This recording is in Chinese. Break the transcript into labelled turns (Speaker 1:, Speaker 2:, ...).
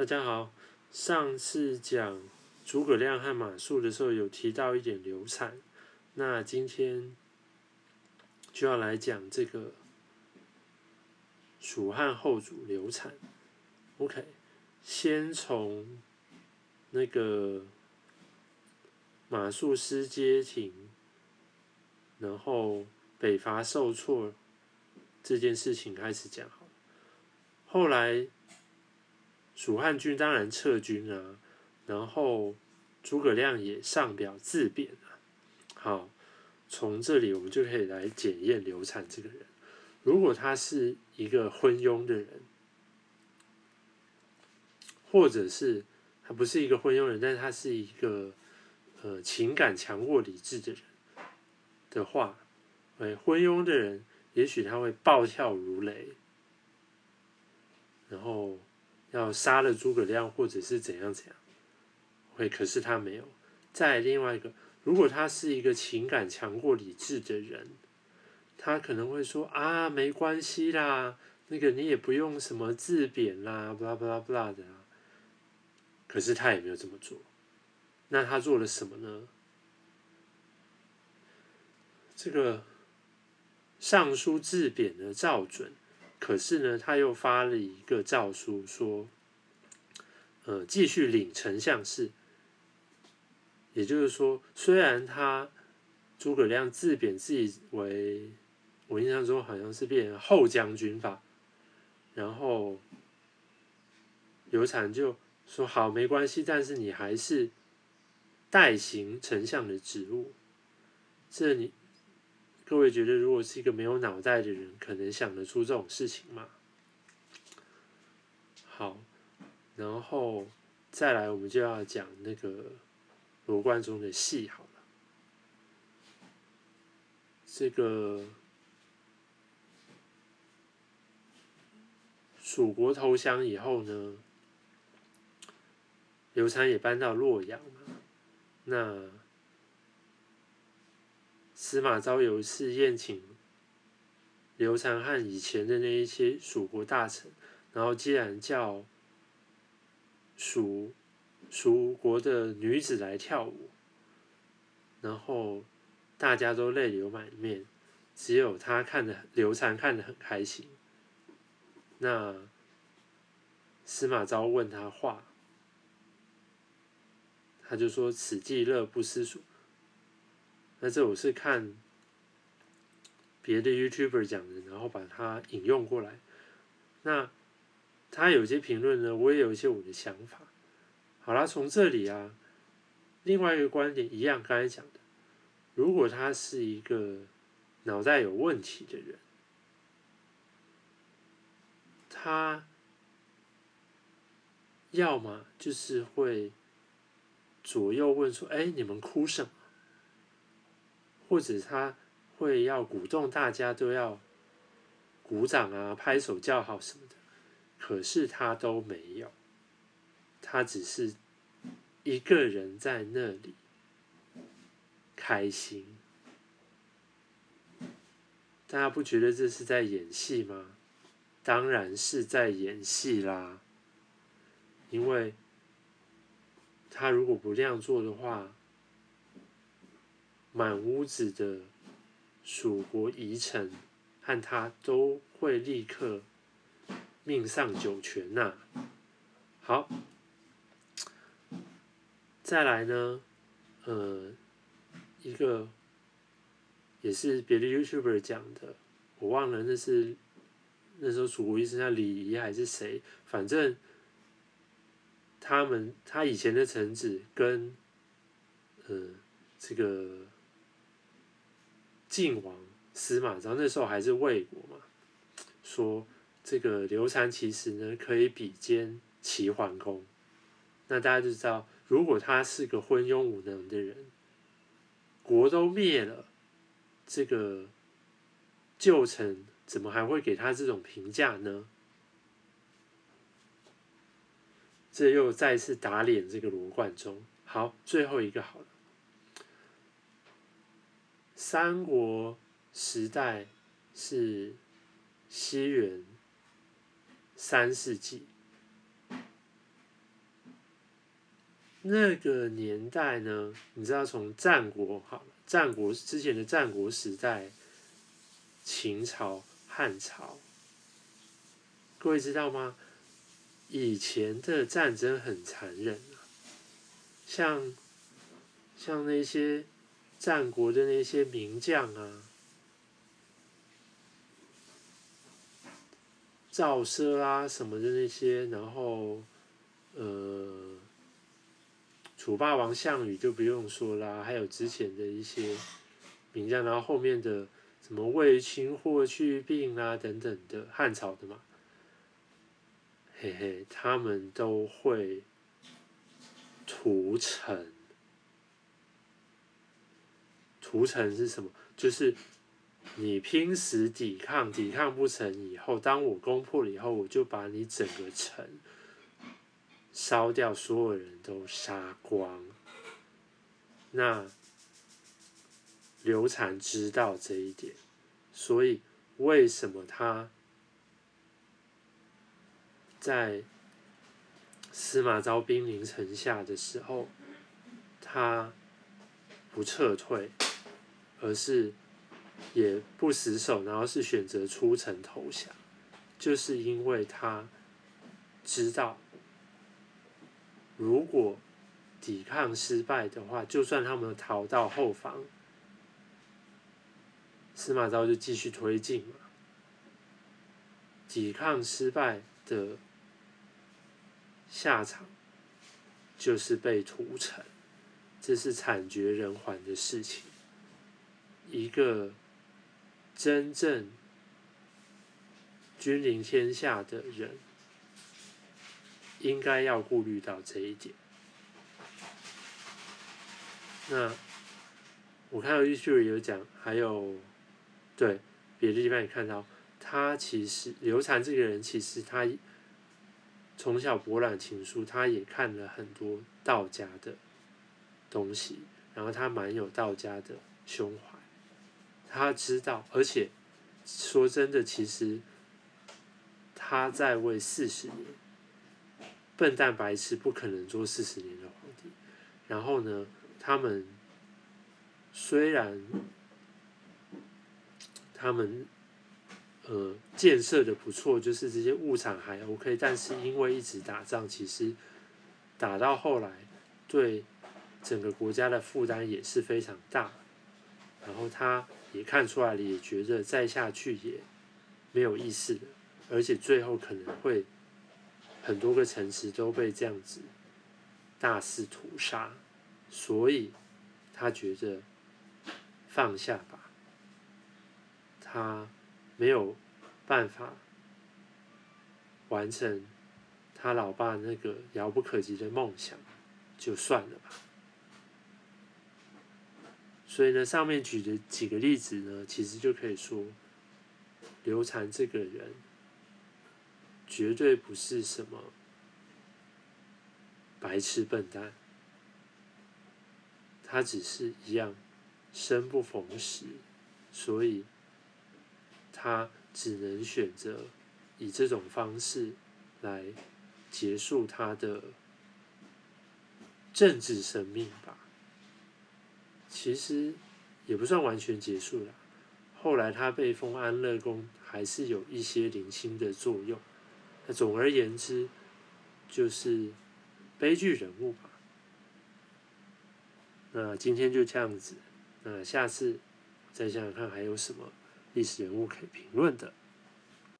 Speaker 1: 大家好，上次讲诸葛亮和马谡的时候，有提到一点流产，那今天就要来讲这个蜀汉后主流产。OK，先从那个马谡失街亭，然后北伐受挫这件事情开始讲好，后来。蜀汉军当然撤军啊，然后诸葛亮也上表自贬了。好，从这里我们就可以来检验刘禅这个人。如果他是一个昏庸的人，或者是他不是一个昏庸人，但是他是一个呃情感强过理智的人的话，哎，昏庸的人也许他会暴跳如雷，然后。要杀了诸葛亮，或者是怎样怎样，会可是他没有。再另外一个，如果他是一个情感强过理智的人，他可能会说啊，没关系啦，那个你也不用什么自贬啦，不啦不啦不啦的。可是他也没有这么做。那他做了什么呢？这个上书自贬的赵准。可是呢，他又发了一个诏书，说，呃，继续领丞相事。也就是说，虽然他诸葛亮自贬自己为，我印象中好像是变后将军吧，然后刘禅就说好没关系，但是你还是代行丞相的职务，这你。各位觉得，如果是一个没有脑袋的人，可能想得出这种事情吗？好，然后再来，我们就要讲那个罗贯中的戏好了。这个蜀国投降以后呢，刘禅也搬到洛阳，那。司马昭有一次宴请刘禅和以前的那一些蜀国大臣，然后既然叫蜀蜀国的女子来跳舞，然后大家都泪流满面，只有他看的刘禅看得很开心。那司马昭问他话，他就说：“此既乐不思蜀。”那这我是看别的 YouTuber 讲的，然后把它引用过来。那他有些评论呢，我也有一些我的想法。好啦，从这里啊，另外一个观点一样，刚才讲的，如果他是一个脑袋有问题的人，他要么就是会左右问说：“哎，你们哭什么？”或者他会要鼓动大家都要鼓掌啊、拍手叫好什么的，可是他都没有，他只是一个人在那里开心。大家不觉得这是在演戏吗？当然是在演戏啦，因为他如果不这样做的话。满屋子的蜀国遗臣和他都会立刻命丧九泉呐。好，再来呢，呃，一个也是别的 YouTuber 讲的，我忘了那是那时候蜀国医生叫李仪还是谁，反正他们他以前的臣子跟呃这个。晋王司马昭那时候还是魏国嘛，说这个刘禅其实呢可以比肩齐桓公，那大家就知道，如果他是个昏庸无能的人，国都灭了，这个旧臣怎么还会给他这种评价呢？这又再次打脸这个罗贯中。好，最后一个好了。三国时代是西元三世纪，那个年代呢，你知道从战国好，战国之前的战国时代，秦朝、汉朝，各位知道吗？以前的战争很残忍啊，像像那些战国的那些名将啊，赵奢啊什么的那些，然后呃，楚霸王项羽就不用说啦，还有之前的一些名将，然后后面的什么卫青、霍去病啊等等的汉朝的嘛。嘿嘿，他们都会屠城。屠城是什么？就是你拼死抵抗，抵抗不成以后，当我攻破了以后，我就把你整个城烧掉，所有人都杀光。那刘禅知道这一点，所以为什么他？在司马昭兵临城下的时候，他不撤退，而是也不死守，然后是选择出城投降，就是因为他知道，如果抵抗失败的话，就算他们逃到后方，司马昭就继续推进嘛。抵抗失败的。下场就是被屠城，这是惨绝人寰的事情。一个真正君临天下的人，应该要顾虑到这一点。那我看到 YouTube 有讲，还有对别的地方也看到，他其实刘禅这个人，其实他。从小博览群书，他也看了很多道家的东西，然后他蛮有道家的胸怀，他知道，而且说真的，其实他在位四十年，笨蛋白痴不可能做四十年的皇帝。然后呢，他们虽然他们。呃，建设的不错，就是这些物产还 OK，但是因为一直打仗，其实打到后来，对整个国家的负担也是非常大。然后他也看出来了，也觉得再下去也没有意思了，而且最后可能会很多个城市都被这样子大肆屠杀，所以他觉得放下吧，他。没有办法完成他老爸那个遥不可及的梦想，就算了吧。所以呢，上面举的几个例子呢，其实就可以说，刘禅这个人绝对不是什么白痴笨蛋，他只是一样生不逢时，所以。他只能选择以这种方式来结束他的政治生命吧。其实也不算完全结束了。后来他被封安乐公，还是有一些零星的作用。那总而言之，就是悲剧人物吧。那今天就这样子。那下次再想想看还有什么。历史人物可以评论的。